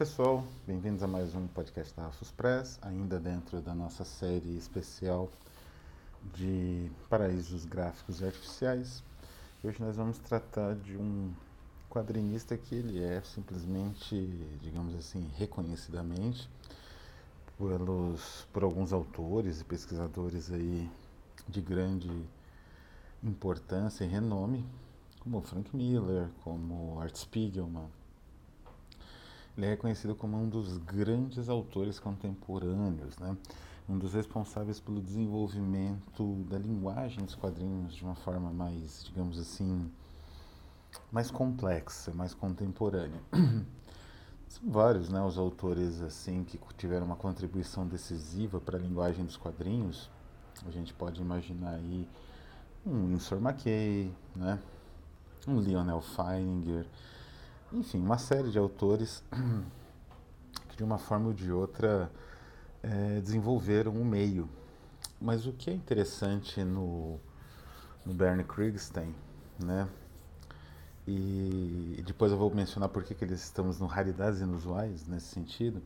pessoal, bem-vindos a mais um podcast da Rafus Press, ainda dentro da nossa série especial de paraísos gráficos e artificiais. Hoje nós vamos tratar de um quadrinista que ele é simplesmente, digamos assim, reconhecidamente pelos, por alguns autores e pesquisadores aí de grande importância e renome, como Frank Miller, como Art Spiegelman, ele é reconhecido como um dos grandes autores contemporâneos, né? um dos responsáveis pelo desenvolvimento da linguagem dos quadrinhos de uma forma mais, digamos assim, mais complexa, mais contemporânea. São vários né, os autores assim que tiveram uma contribuição decisiva para a linguagem dos quadrinhos. A gente pode imaginar aí um Winsor McKay, né, um Lionel Feininger, enfim, uma série de autores que de uma forma ou de outra é, desenvolveram o um meio. Mas o que é interessante no, no Bernie Krigstein, né? E, e depois eu vou mencionar por que eles estamos no raridades inusuais nesse sentido,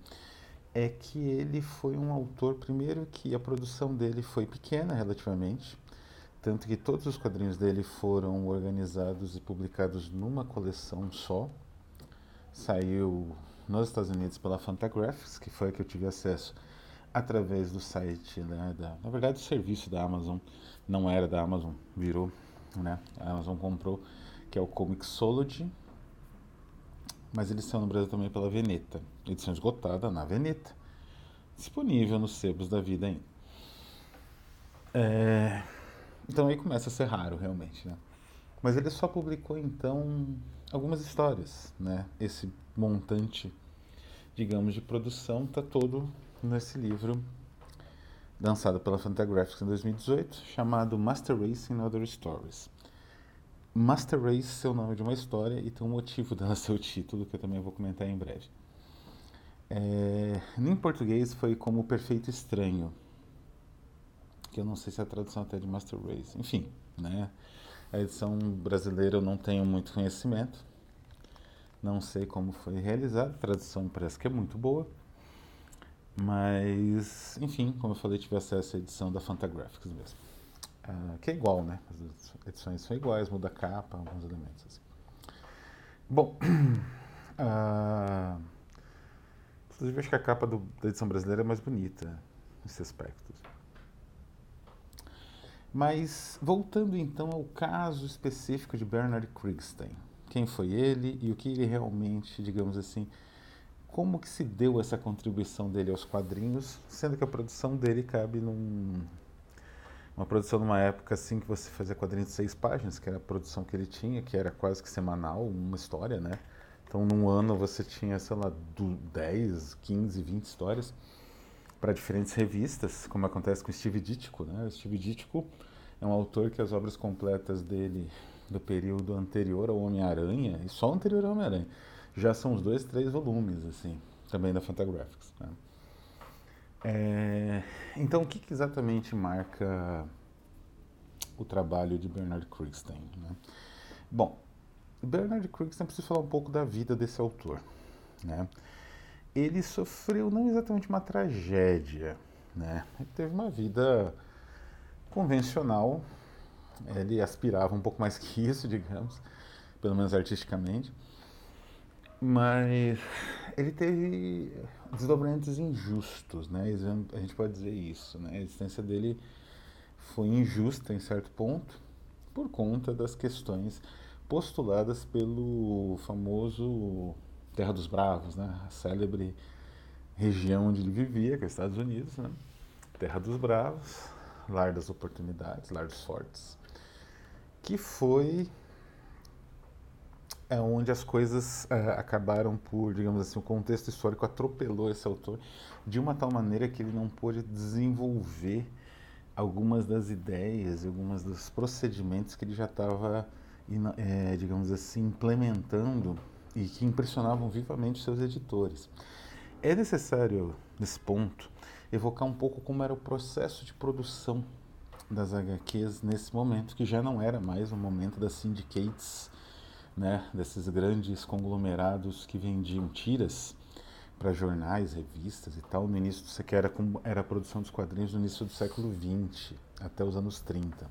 é que ele foi um autor, primeiro, que a produção dele foi pequena relativamente, tanto que todos os quadrinhos dele foram organizados e publicados numa coleção só, saiu nos Estados Unidos pela Fantagraphics, que foi a que eu tive acesso através do site, né, da, na verdade o serviço da Amazon não era da Amazon, virou, né, a Amazon comprou, que é o Comixology, mas eles são no Brasil também pela Veneta, edição esgotada na Veneta, disponível nos sebos da vida ainda. É, então aí começa a ser raro realmente, né? Mas ele só publicou então algumas histórias, né? Esse montante, digamos, de produção está todo nesse livro lançado pela Fantagraphics em 2018, chamado Master Race and Other Stories. Master Race é o nome de uma história e tem um motivo dela ser o título, que eu também vou comentar em breve. É, em português foi como o Perfeito Estranho, que eu não sei se a tradução até é de Master Race. Enfim, né? A edição brasileira eu não tenho muito conhecimento. Não sei como foi realizada. A tradução parece que é muito boa. Mas, enfim, como eu falei, tive acesso à edição da Fantagraphics mesmo. Uh, que é igual, né? As edições são iguais, muda a capa, alguns elementos assim. Bom, uh, inclusive acho que a capa do, da edição brasileira é mais bonita nesse aspecto. Mas voltando então ao caso específico de Bernard Krigstein, quem foi ele e o que ele realmente, digamos assim, como que se deu essa contribuição dele aos quadrinhos, sendo que a produção dele cabe num uma produção numa época assim que você fazia quadrinhos de seis páginas, que era a produção que ele tinha, que era quase que semanal, uma história, né? Então, num ano você tinha, sei lá, 10, 15, 20 histórias para diferentes revistas, como acontece com Steve Ditko. Né? Steve Ditko é um autor que as obras completas dele do período anterior ao Homem-Aranha, e só anterior ao Homem-Aranha, já são os dois, três volumes, assim, também da Fantagraphics. Né? É, então, o que, que, exatamente marca o trabalho de Bernard Krigstein? Né? Bom, Bernard Krigstein, preciso falar um pouco da vida desse autor. Né? Ele sofreu não exatamente uma tragédia, né? Ele teve uma vida convencional, ele aspirava um pouco mais que isso, digamos, pelo menos artisticamente, mas ele teve desdobramentos injustos, né? A gente pode dizer isso, né? A existência dele foi injusta em certo ponto por conta das questões postuladas pelo famoso Terra dos Bravos, né? A célebre região onde ele vivia, que é os Estados Unidos, né? Terra dos Bravos, lar das oportunidades, lar dos fortes, que foi é onde as coisas é, acabaram por, digamos assim, o contexto histórico atropelou esse autor de uma tal maneira que ele não pôde desenvolver algumas das ideias, algumas dos procedimentos que ele já estava, é, digamos assim, implementando e que impressionavam vivamente seus editores. É necessário, nesse ponto, evocar um pouco como era o processo de produção das HQs nesse momento, que já não era mais o momento das syndicates, né, desses grandes conglomerados que vendiam tiras, para jornais, revistas e tal, no início do que era, era a produção dos quadrinhos no início do século XX, até os anos 30.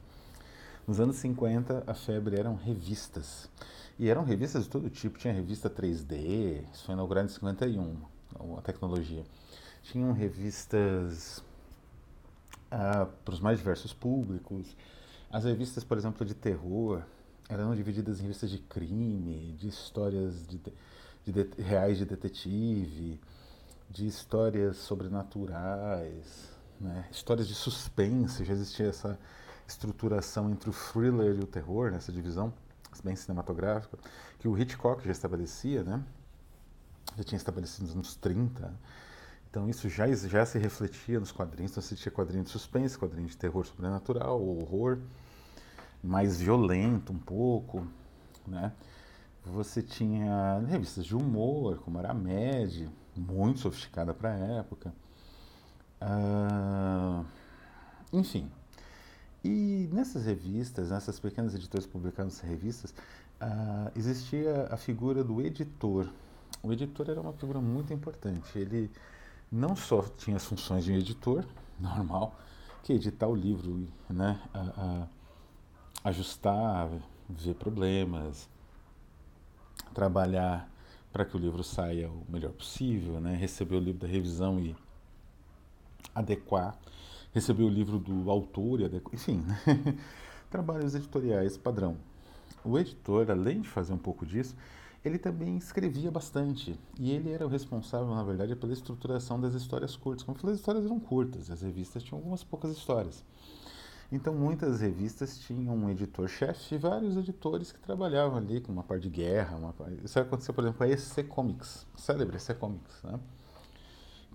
Nos anos 50, a febre eram revistas. E eram revistas de todo tipo. Tinha revista 3D, isso foi inaugurado em 51, a tecnologia. Tinham revistas ah, para os mais diversos públicos. As revistas, por exemplo, de terror, eram divididas em revistas de crime, de histórias de, de, de, reais de detetive, de histórias sobrenaturais, né? histórias de suspense. Já existia essa estruturação entre o thriller e o terror, nessa divisão bem cinematográfica, que o Hitchcock já estabelecia, né? já tinha estabelecido nos anos 30. Então isso já, já se refletia nos quadrinhos. Então você tinha quadrinho de suspense, quadrinho de terror sobrenatural, horror, mais violento um pouco, né? Você tinha revistas de humor, como era a Mad, muito sofisticada para a época. Uh, enfim. E nessas revistas, nessas pequenas editoras publicando essas revistas, uh, existia a figura do editor. O editor era uma figura muito importante. Ele não só tinha as funções de um editor normal, que editar o livro, né, a, a ajustar, ver problemas, trabalhar para que o livro saia o melhor possível, né, receber o livro da revisão e adequar, receber o livro do autor e enfim, né, trabalhos editoriais padrão. O editor, além de fazer um pouco disso, ele também escrevia bastante. E ele era o responsável, na verdade, pela estruturação das histórias curtas. Como eu falei, as histórias eram curtas, as revistas tinham algumas poucas histórias. Então, muitas revistas tinham um editor-chefe e vários editores que trabalhavam ali com uma parte de guerra. Uma... Isso aconteceu, por exemplo, com a EC Comics, célebre EC Comics, né?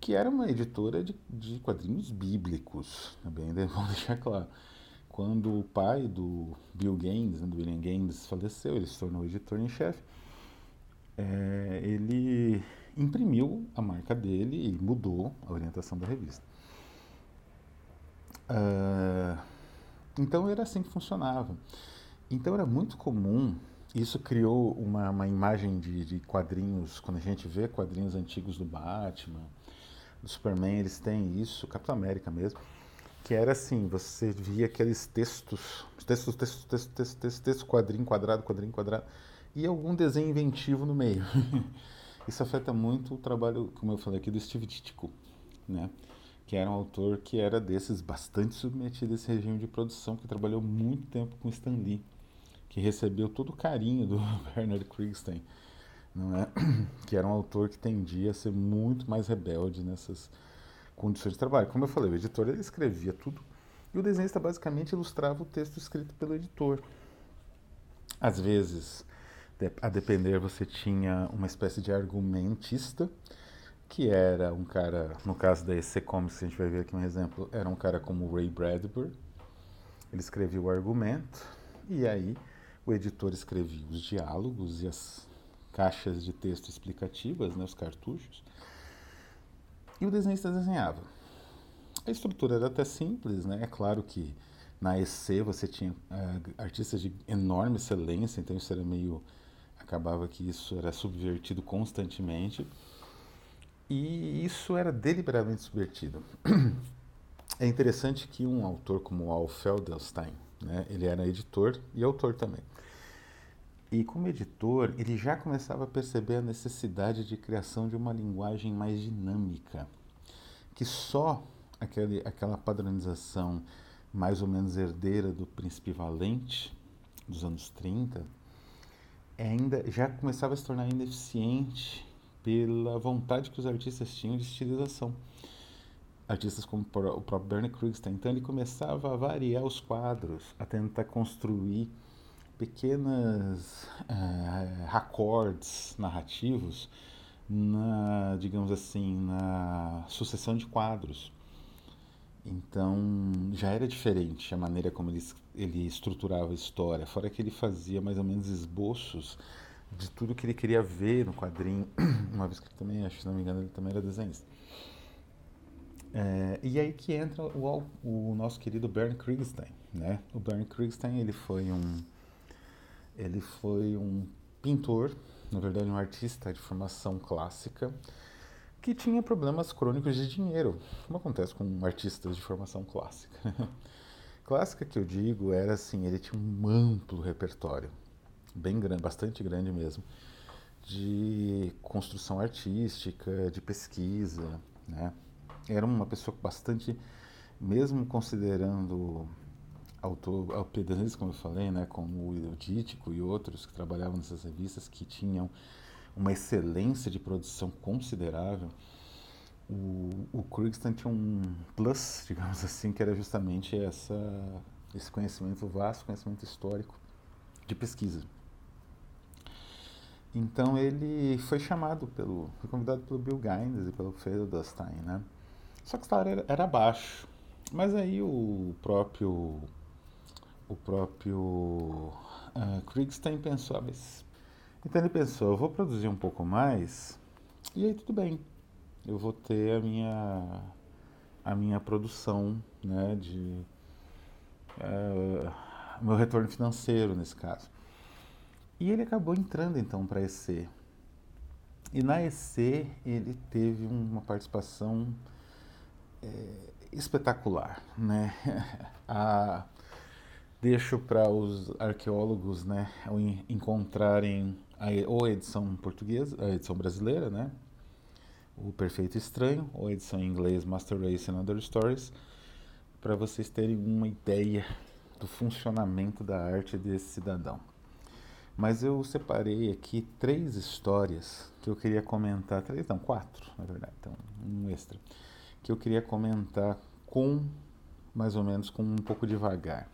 Que era uma editora de, de quadrinhos bíblicos, também vamos deixar claro. Quando o pai do Bill Gaines, né, do William Gaines, faleceu, ele se tornou editor em chefe é, ele imprimiu a marca dele e mudou a orientação da revista. Uh, então era assim que funcionava. Então era muito comum, isso criou uma, uma imagem de, de, quadrinhos, quando a gente vê quadrinhos antigos do Batman, do Superman, eles têm isso, Capitão América mesmo, que era assim, você via aqueles textos, textos, textos, textos, textos, textos, texto, quadrinho quadrado, quadrinho quadrado, e algum desenho inventivo no meio. Isso afeta muito o trabalho, como eu falei aqui, do Steve Ditko, né? que era um autor que era desses bastante submetido a esse regime de produção, que trabalhou muito tempo com Stan Lee, que recebeu todo o carinho do Bernard Krigstein, não é? que era um autor que tendia a ser muito mais rebelde nessas condições de trabalho. Como eu falei, o editor ele escrevia tudo e o desenhista basicamente ilustrava o texto escrito pelo editor. Às vezes a depender você tinha uma espécie de argumentista, que era um cara, no caso da EC Comics, a gente vai ver aqui um exemplo, era um cara como Ray Bradbury. Ele escrevia o argumento e aí o editor escrevia os diálogos e as caixas de texto explicativas, né, os cartuchos, e o desenhista desenhava. A estrutura era até simples, né? É claro que na EC você tinha uh, artistas de enorme excelência, então isso era meio acabava que isso era subvertido constantemente e isso era deliberadamente subvertido. É interessante que um autor como Al Feldelstein, né, ele era editor e autor também. E como editor, ele já começava a perceber a necessidade de criação de uma linguagem mais dinâmica, que só aquele, aquela padronização mais ou menos herdeira do Príncipe Valente dos anos 30 ainda já começava a se tornar ineficiente pela vontade que os artistas tinham de estilização. Artistas como o próprio Bernie Krugstein. Então ele começava a variar os quadros, a tentar construir pequenas uh, raccords narrativos na, digamos assim, na sucessão de quadros. Então já era diferente a maneira como ele, ele estruturava a história, fora que ele fazia mais ou menos esboços de tudo que ele queria ver no quadrinho, uma vez que ele também, acho, se não me engano, ele também era desenhista. É, e aí que entra o, o nosso querido Bernd Krigstein, né? O Bernd Krigstein, ele foi um ele foi um pintor, na verdade um artista de formação clássica, que tinha problemas crônicos de dinheiro, como acontece com artistas de formação clássica. clássica que eu digo era assim, ele tinha um amplo repertório, bem grande, bastante grande mesmo, de construção artística, de pesquisa, né? Era uma pessoa bastante, mesmo considerando autor, autores, como eu falei, né, como o Dítico e outros que trabalhavam nessas revistas que tinham uma excelência de produção considerável, o, o tinha um plus, digamos assim, que era justamente essa, esse conhecimento vasto, conhecimento histórico de pesquisa. Então ele foi chamado pelo, foi convidado pelo Bill Gaines e pelo Feldstein, né? Só que o salário era, era baixo. Mas aí o próprio o próprio uh, Kriegstein pensou, ah, mas... então ele pensou, eu vou produzir um pouco mais e aí tudo bem, eu vou ter a minha a minha produção, né, de uh, meu retorno financeiro nesse caso. E ele acabou entrando então para a EC. E na EC ele teve uma participação é, espetacular, né? a, deixo para os arqueólogos, né, encontrarem a, ou a edição portuguesa, a edição brasileira, né, o Perfeito Estranho, ou a edição em inglês Master Race and Other Stories, para vocês terem uma ideia do funcionamento da arte desse cidadão. Mas eu separei aqui três histórias que eu queria comentar, três não, quatro, na verdade, então um extra, que eu queria comentar com mais ou menos com um pouco devagar.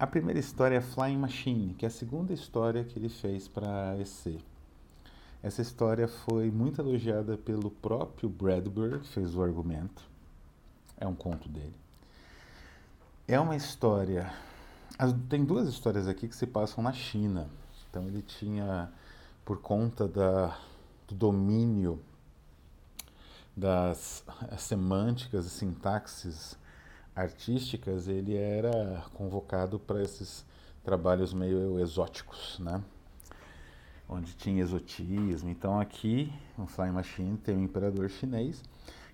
A primeira história é Flying Machine, que é a segunda história que ele fez para a EC. Essa história foi muito elogiada pelo próprio Bradbury, que fez o argumento. É um conto dele. É uma história. Tem duas histórias aqui que se passam na China. Então ele tinha, por conta da, do domínio das semânticas e sintaxes artísticas, ele era convocado para esses trabalhos meio exóticos, né? Onde tinha exotismo. Então aqui, no Flying Machine, tem um imperador chinês,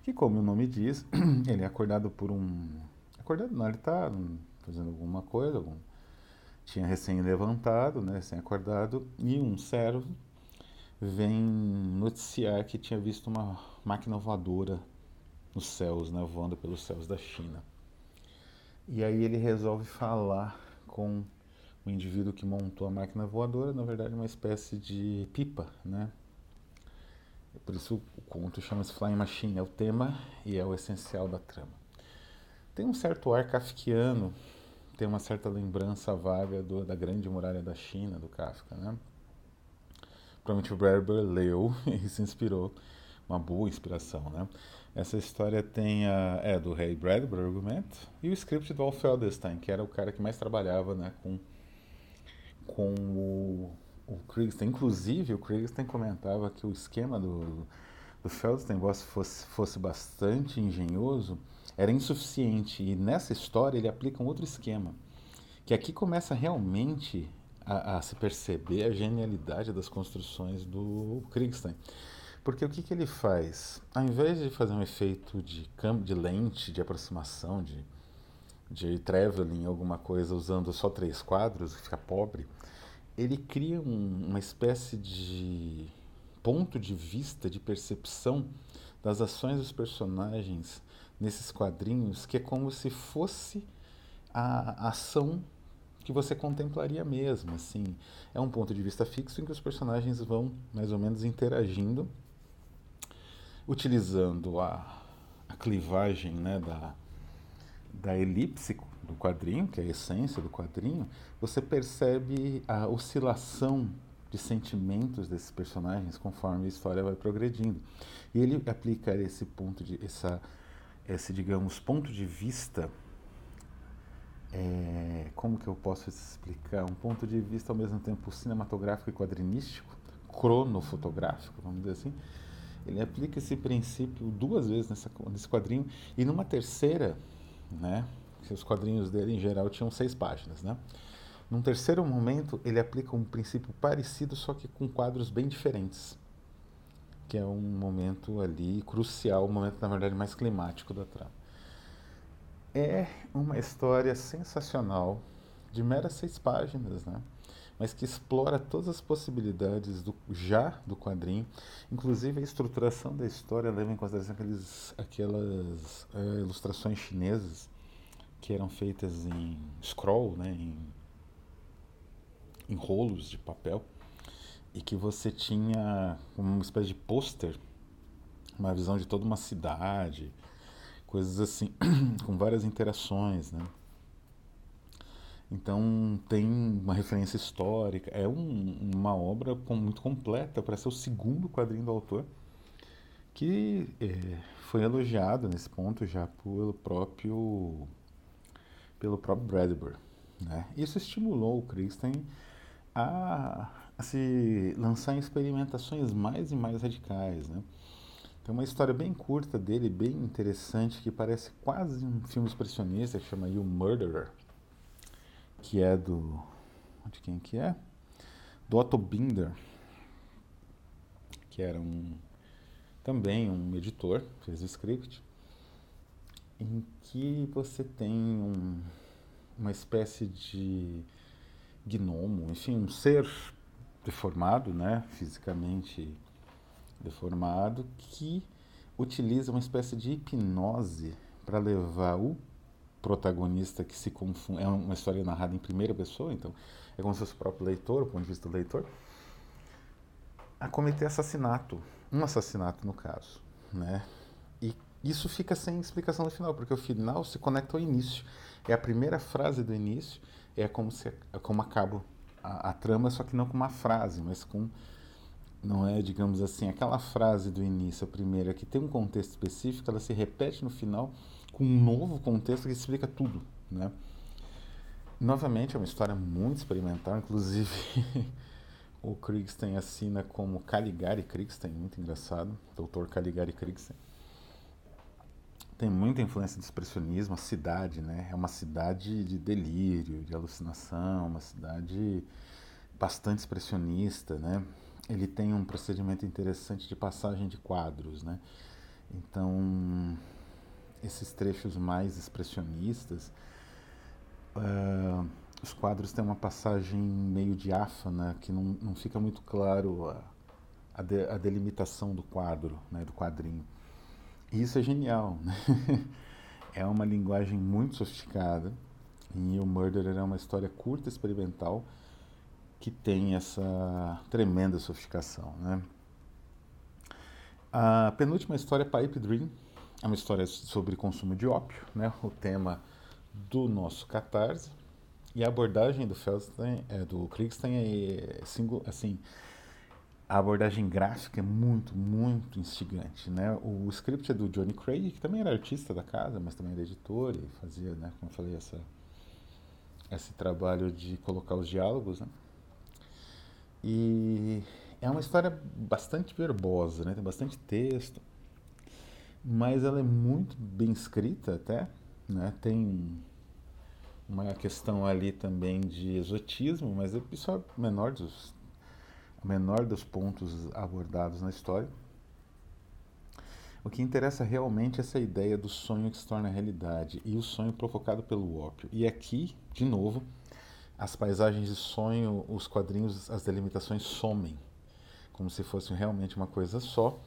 que como o nome diz, ele é acordado por um... Acordado não, ele está fazendo alguma coisa, algum... tinha recém levantado, né, recém acordado, e um servo vem noticiar que tinha visto uma máquina voadora nos céus, né, voando pelos céus da China. E aí ele resolve falar com o indivíduo que montou a máquina voadora, na verdade uma espécie de pipa, né? Por isso o conto chama-se Flying Machine, é o tema e é o essencial da trama. Tem um certo ar kafkiano, tem uma certa lembrança vaga do, da grande muralha da China, do Kafka, né? Provavelmente o Bradbury leu e se inspirou, uma boa inspiração, né? Essa história tem a, é do Ray Bradbury, argumento, e o script do Al Feldestein, que era o cara que mais trabalhava né, com, com o, o. Inclusive, o Krigstein comentava que o esquema do, do Feldstein, se fosse, fosse bastante engenhoso, era insuficiente. E nessa história ele aplica um outro esquema, que aqui começa realmente a, a se perceber a genialidade das construções do Krigstein. Porque o que, que ele faz? Ao invés de fazer um efeito de de lente, de aproximação, de, de traveling, alguma coisa usando só três quadros, fica pobre, ele cria um, uma espécie de ponto de vista, de percepção das ações dos personagens nesses quadrinhos, que é como se fosse a ação que você contemplaria mesmo, assim. É um ponto de vista fixo em que os personagens vão mais ou menos interagindo utilizando a, a clivagem né, da, da elipse do quadrinho, que é a essência do quadrinho, você percebe a oscilação de sentimentos desses personagens conforme a história vai progredindo. E ele aplica esse ponto de essa esse digamos ponto de vista é, como que eu posso explicar um ponto de vista ao mesmo tempo cinematográfico e quadrinístico, cronofotográfico, vamos dizer assim, ele aplica esse princípio duas vezes nessa, nesse quadrinho e numa terceira, né? Os quadrinhos dele em geral tinham seis páginas, né? Num terceiro momento ele aplica um princípio parecido, só que com quadros bem diferentes. que é um momento ali crucial, um momento na verdade mais climático da trama. É uma história sensacional, de meras seis páginas, né? Mas que explora todas as possibilidades do, já do quadrinho, inclusive a estruturação da história leva em consideração aqueles, aquelas é, ilustrações chinesas que eram feitas em scroll, né, em, em rolos de papel, e que você tinha uma espécie de pôster, uma visão de toda uma cidade, coisas assim, com várias interações, né? Então tem uma referência histórica, é um, uma obra com, muito completa para ser o segundo quadrinho do autor, que é, foi elogiado nesse ponto já pelo próprio pelo próprio Bradbury. Né? Isso estimulou o Christen a, a, se lançar em experimentações mais e mais radicais. Né? Tem uma história bem curta dele, bem interessante, que parece quase um filme expressionista, que chama You Murderer que é do. De quem que é? Do Otto Binder, que era um. Também um editor, fez o script, em que você tem um, uma espécie de gnomo, enfim, um ser deformado, né, fisicamente deformado, que utiliza uma espécie de hipnose para levar o protagonista que se confunde. É uma história narrada em primeira pessoa, então é como se fosse o próprio leitor, o ponto de vista do leitor, a cometer assassinato. Um assassinato, no caso. Né? E isso fica sem explicação no final, porque o final se conecta ao início. É a primeira frase do início, é como, se, é como acaba a, a trama, só que não com uma frase, mas com não é, digamos assim, aquela frase do início, a primeira, que tem um contexto específico, ela se repete no final com um novo contexto que explica tudo, né? Novamente, é uma história muito experimental, inclusive o Krigsten assina como Caligari Krigsten, muito engraçado, Dr. Caligari Krigsten. Tem muita influência do expressionismo, a cidade, né? É uma cidade de delírio, de alucinação, uma cidade bastante expressionista, né? Ele tem um procedimento interessante de passagem de quadros, né? Então, esses trechos mais expressionistas, uh, os quadros têm uma passagem meio diáfana, que não, não fica muito claro a, a, de, a delimitação do quadro, né, do quadrinho. E isso é genial. Né? é uma linguagem muito sofisticada. E o Murderer é uma história curta, experimental, que tem essa tremenda sofisticação. Né? A penúltima história é Pipe Dream, é uma história sobre consumo de ópio, né? o tema do nosso catarse. E a abordagem do Feldstein, é, do Kriegstein é assim, a abordagem gráfica é muito, muito instigante, né? O script é do Johnny Craig, que também era artista da casa, mas também era editor e fazia, né, como eu falei, essa, esse trabalho de colocar os diálogos, né? E é uma história bastante verbosa, né? Tem bastante texto mas ela é muito bem escrita até, né? Tem uma questão ali também de exotismo, mas é o menor dos, menor dos pontos abordados na história. O que interessa realmente é essa ideia do sonho que se torna realidade e o sonho provocado pelo ópio. E aqui, de novo, as paisagens de sonho, os quadrinhos, as delimitações somem, como se fossem realmente uma coisa só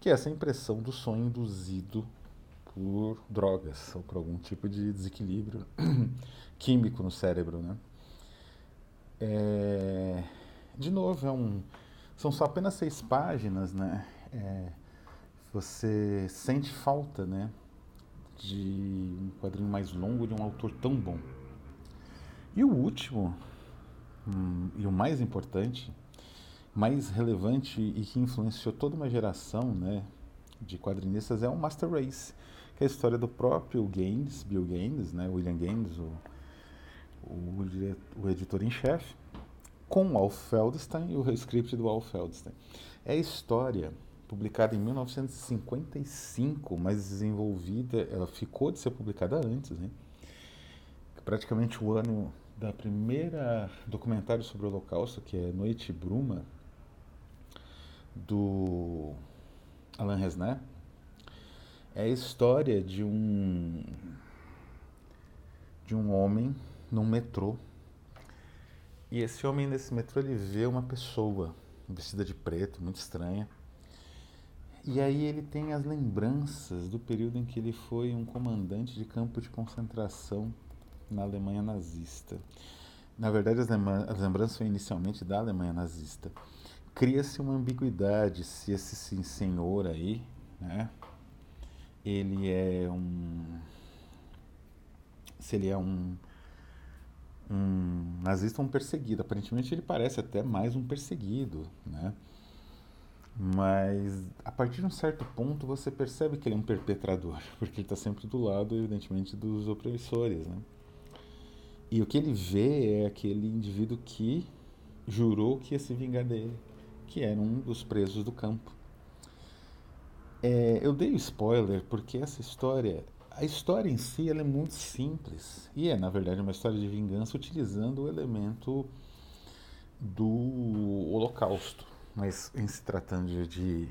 que é essa impressão do sonho induzido por drogas ou por algum tipo de desequilíbrio químico no cérebro, né? É, de novo, é um, são só apenas seis páginas, né? É, você sente falta, né? De um quadrinho mais longo de um autor tão bom. E o último, hum, e o mais importante, mais relevante e que influenciou toda uma geração né, de quadrinistas é o Master Race, que é a história do próprio Gaines, Bill Gaines, né, William Gaines, o, o, o editor em chefe, com o Al Feldstein e o script do Al Feldstein. É a história publicada em 1955, mas desenvolvida, ela ficou de ser publicada antes, né? praticamente o ano da primeira documentário sobre o Holocausto, que é Noite Bruma, do Alain Resnais, é a história de um de um homem num metrô. E esse homem nesse metrô ele vê uma pessoa vestida de preto, muito estranha. E aí ele tem as lembranças do período em que ele foi um comandante de campo de concentração na Alemanha nazista. Na verdade, as, as lembranças são inicialmente da Alemanha nazista. Cria-se uma ambiguidade se esse senhor aí, né, ele é um se ele é um um nazista ou um perseguido. Aparentemente ele parece até mais um perseguido, né? Mas a partir de um certo ponto você percebe que ele é um perpetrador, porque ele está sempre do lado, evidentemente, dos opressores, né? E o que ele vê é aquele indivíduo que jurou que ia se vingar dele, que era um dos presos do campo. É, eu dei o spoiler porque essa história a história em si ela é muito simples e é, na verdade, uma história de vingança utilizando o elemento do Holocausto. Mas em se tratando de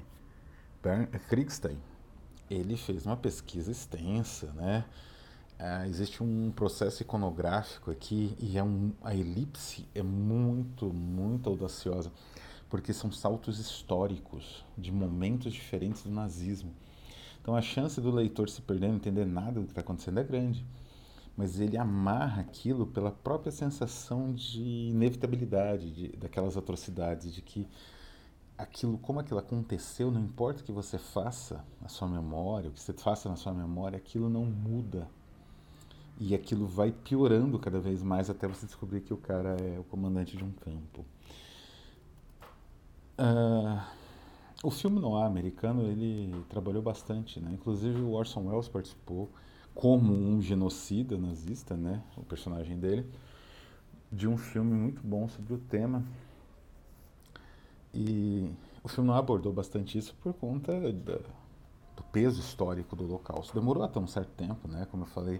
Bernd Kriegstein, ele fez uma pesquisa extensa, né? Ah, existe um processo iconográfico aqui e é um, a elipse é muito, muito audaciosa, porque são saltos históricos de momentos diferentes do nazismo. Então a chance do leitor se perder, não entender nada do que está acontecendo é grande. Mas ele amarra aquilo pela própria sensação de inevitabilidade de, daquelas atrocidades, de que aquilo, como aquilo aconteceu, não importa o que você faça na sua memória, o que você faça na sua memória, aquilo não muda. E aquilo vai piorando cada vez mais até você descobrir que o cara é o comandante de um campo. Uh, o filme noir americano, ele trabalhou bastante, né? Inclusive o Orson Welles participou como um genocida nazista, né? O personagem dele, de um filme muito bom sobre o tema. E o filme não abordou bastante isso por conta da, do peso histórico do Holocausto. Demorou até um certo tempo, né? Como eu falei,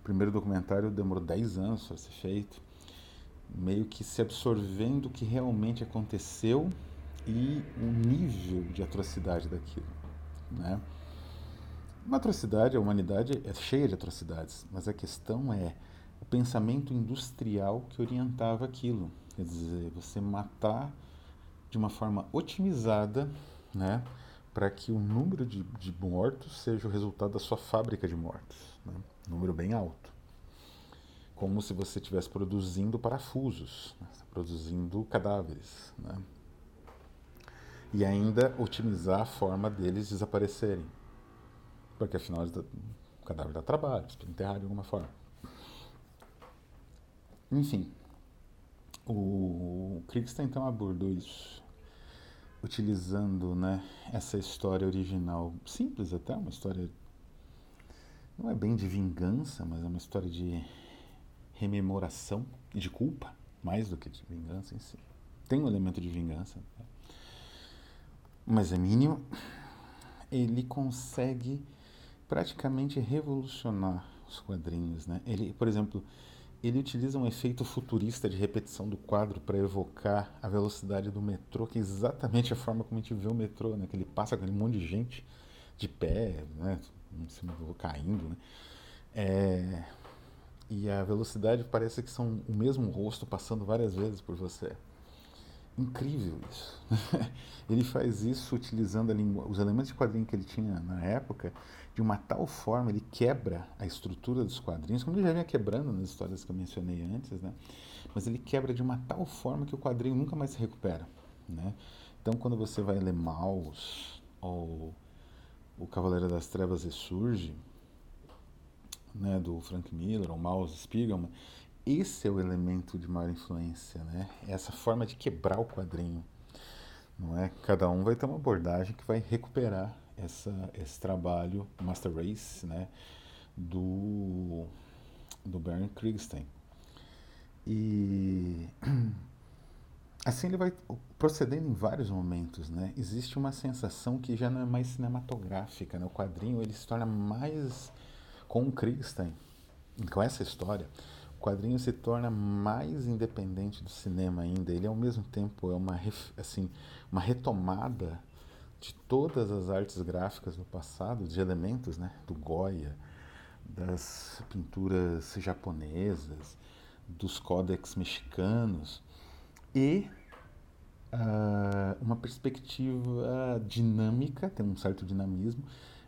o primeiro documentário demorou 10 anos para ser feito, meio que se absorvendo o que realmente aconteceu e o nível de atrocidade daquilo. Né? Uma atrocidade, a humanidade é cheia de atrocidades, mas a questão é o pensamento industrial que orientava aquilo. Quer dizer, você matar de uma forma otimizada, né, para que o número de, de, mortos seja o resultado da sua fábrica de mortos. Né? Número bem alto. Como se você estivesse produzindo parafusos, né? produzindo cadáveres. Né? E ainda otimizar a forma deles desaparecerem. Porque afinal o cadáver dá trabalho, precisa enterrar de alguma forma. Enfim, o Krigstein então abordou isso, utilizando né, essa história original, simples até, uma história, não é bem de vingança, mas é uma história de rememoração e de culpa, mais do que de vingança em si. Tem um elemento de vingança. Né? Mas é mínimo, ele consegue praticamente revolucionar os quadrinhos, né? Ele, por exemplo, ele utiliza um efeito futurista de repetição do quadro para evocar a velocidade do metrô, que é exatamente a forma como a gente vê o metrô, né? Que ele passa com aquele monte de gente de pé, né? caindo, né? É... E a velocidade parece que são o mesmo rosto passando várias vezes por você incrível isso. ele faz isso utilizando os elementos de quadrinho que ele tinha na época de uma tal forma, ele quebra a estrutura dos quadrinhos, como ele já vinha quebrando nas histórias que eu mencionei antes, né? mas ele quebra de uma tal forma que o quadrinho nunca mais se recupera. Né? Então, quando você vai ler Maus ou O Cavaleiro das Trevas Ressurge, né, do Frank Miller, ou Maus Spiegelman, esse é o elemento de maior influência, né? É essa forma de quebrar o quadrinho, não é? Cada um vai ter uma abordagem que vai recuperar essa, esse trabalho Master Race, né? Do do Bernd Krigstein. E assim ele vai procedendo em vários momentos, né? Existe uma sensação que já não é mais cinematográfica, né? O quadrinho ele se torna mais com o Krigstein, com essa história o quadrinho se torna mais independente do cinema ainda. Ele ao mesmo tempo é uma assim uma retomada de todas as artes gráficas do passado, de elementos, né, do Goya, das pinturas japonesas, dos códex mexicanos e uh, uma perspectiva dinâmica, tem um certo dinamismo,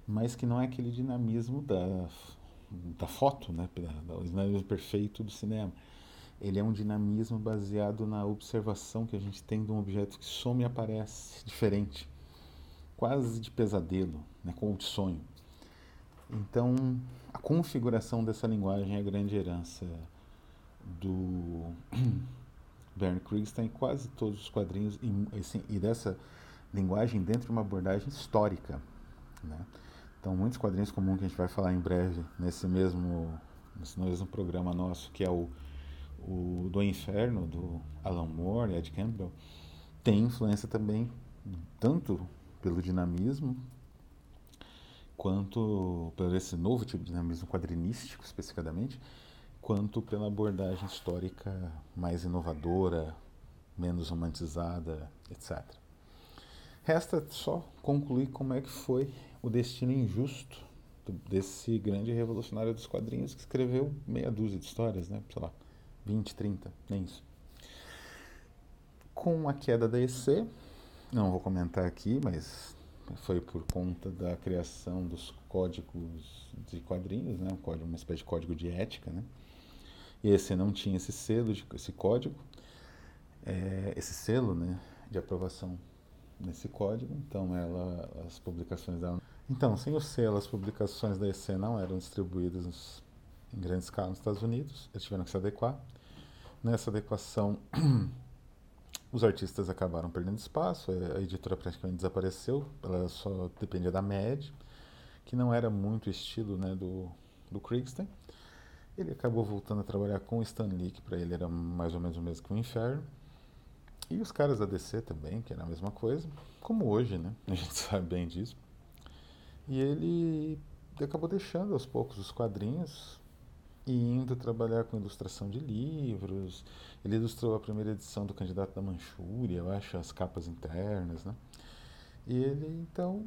mas que não é aquele dinamismo da, da foto, né, o dinamismo perfeito do cinema. Ele é um dinamismo baseado na observação que a gente tem de um objeto que some e aparece diferente, quase de pesadelo, né, como de sonho. Então, a configuração dessa linguagem é a grande herança do Bernd Kriegstan em quase todos os quadrinhos e, assim, e dessa linguagem dentro de uma abordagem histórica. Né? Então, muitos quadrinhos comuns que a gente vai falar em breve nesse mesmo, nesse mesmo programa nosso, que é o, o Do Inferno, do Alan Moore e Ed Campbell, tem influência também tanto pelo dinamismo quanto por esse novo tipo de dinamismo quadrinístico, especificadamente, quanto pela abordagem histórica mais inovadora, menos romantizada, etc. Resta só concluir como é que foi o destino injusto desse grande revolucionário dos quadrinhos que escreveu meia dúzia de histórias, né? sei lá, 20, 30, nem isso. Com a queda da EC, não vou comentar aqui, mas foi por conta da criação dos códigos de quadrinhos, né? um código, uma espécie de código de ética, né? E esse não tinha esse selo, esse código, é, esse selo, né, de aprovação nesse código. Então, ela, as publicações dela. Então, sem o selo, as publicações da EC não eram distribuídas em grande escala nos Estados Unidos. Eles tiveram que se adequar. Nessa adequação os artistas acabaram perdendo espaço, a editora praticamente desapareceu, ela só dependia da MED, que não era muito estilo né, do, do Kriegston. Ele acabou voltando a trabalhar com o Stan Lee, que para ele era mais ou menos o mesmo que o Inferno. E os caras da DC também, que era a mesma coisa, como hoje, né? A gente sabe bem disso. E ele acabou deixando aos poucos os quadrinhos, e indo trabalhar com ilustração de livros. Ele ilustrou a primeira edição do Candidato da Manchúria, eu acho, as capas internas, né? E ele, então,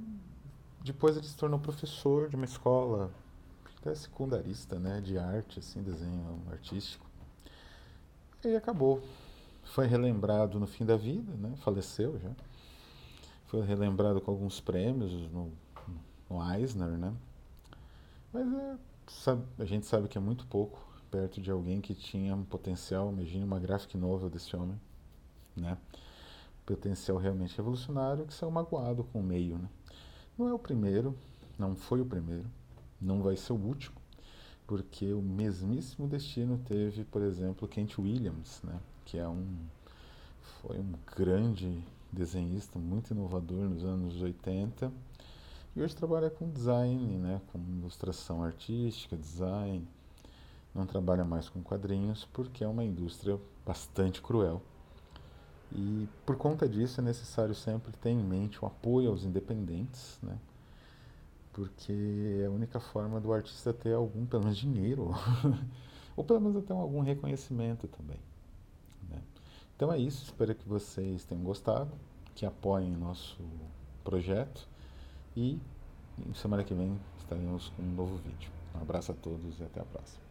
depois ele se tornou professor de uma escola, até secundarista, né, de arte, assim, desenho artístico. E acabou. Foi relembrado no fim da vida, né? Faleceu já. Foi relembrado com alguns prêmios no, no Eisner, né? Mas é sabe, a gente sabe que é muito pouco perto de alguém que tinha um potencial, imagine uma graphic novel desse homem, né? Potencial realmente revolucionário que saiu magoado com o meio, né? Não é o primeiro, não foi o primeiro, não vai ser o último, porque o mesmíssimo destino teve, por exemplo, Kent Williams, né? Que é um foi um grande desenhista, muito inovador nos anos 80 e hoje trabalha com design, né, com ilustração artística, design. Não trabalha mais com quadrinhos porque é uma indústria bastante cruel. E por conta disso é necessário sempre ter em mente o apoio aos independentes, né? Porque é a única forma do artista ter algum, pelo menos, dinheiro, ou pelo menos até algum reconhecimento também. Então é isso, espero que vocês tenham gostado, que apoiem nosso projeto e semana que vem estaremos com um novo vídeo. Um abraço a todos e até a próxima.